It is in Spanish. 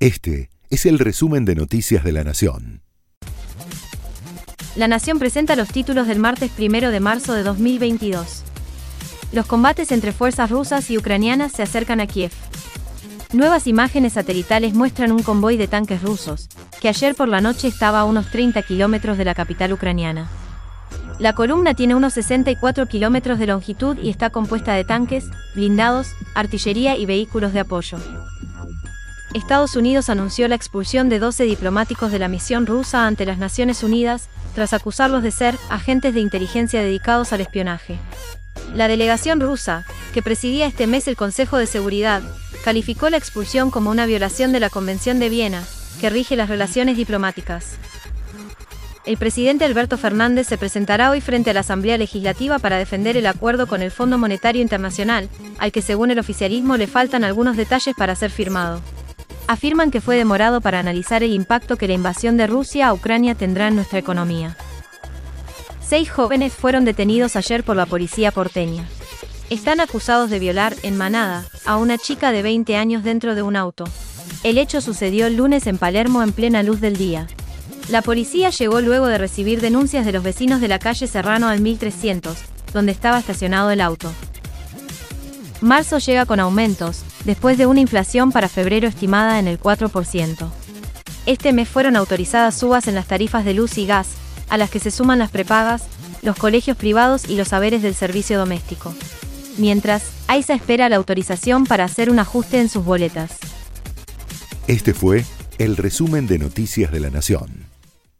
Este es el resumen de Noticias de la Nación. La Nación presenta los títulos del martes 1 de marzo de 2022. Los combates entre fuerzas rusas y ucranianas se acercan a Kiev. Nuevas imágenes satelitales muestran un convoy de tanques rusos, que ayer por la noche estaba a unos 30 kilómetros de la capital ucraniana. La columna tiene unos 64 kilómetros de longitud y está compuesta de tanques, blindados, artillería y vehículos de apoyo. Estados Unidos anunció la expulsión de 12 diplomáticos de la misión rusa ante las Naciones Unidas, tras acusarlos de ser agentes de inteligencia dedicados al espionaje. La delegación rusa, que presidía este mes el Consejo de Seguridad, calificó la expulsión como una violación de la Convención de Viena, que rige las relaciones diplomáticas. El presidente Alberto Fernández se presentará hoy frente a la Asamblea Legislativa para defender el acuerdo con el Fondo Monetario Internacional, al que según el oficialismo le faltan algunos detalles para ser firmado. Afirman que fue demorado para analizar el impacto que la invasión de Rusia a Ucrania tendrá en nuestra economía. Seis jóvenes fueron detenidos ayer por la policía porteña. Están acusados de violar, en manada, a una chica de 20 años dentro de un auto. El hecho sucedió el lunes en Palermo en plena luz del día. La policía llegó luego de recibir denuncias de los vecinos de la calle Serrano al 1300, donde estaba estacionado el auto. Marzo llega con aumentos, después de una inflación para febrero estimada en el 4%. Este mes fueron autorizadas subas en las tarifas de luz y gas, a las que se suman las prepagas, los colegios privados y los saberes del servicio doméstico. Mientras, AISA espera la autorización para hacer un ajuste en sus boletas. Este fue el resumen de Noticias de la Nación.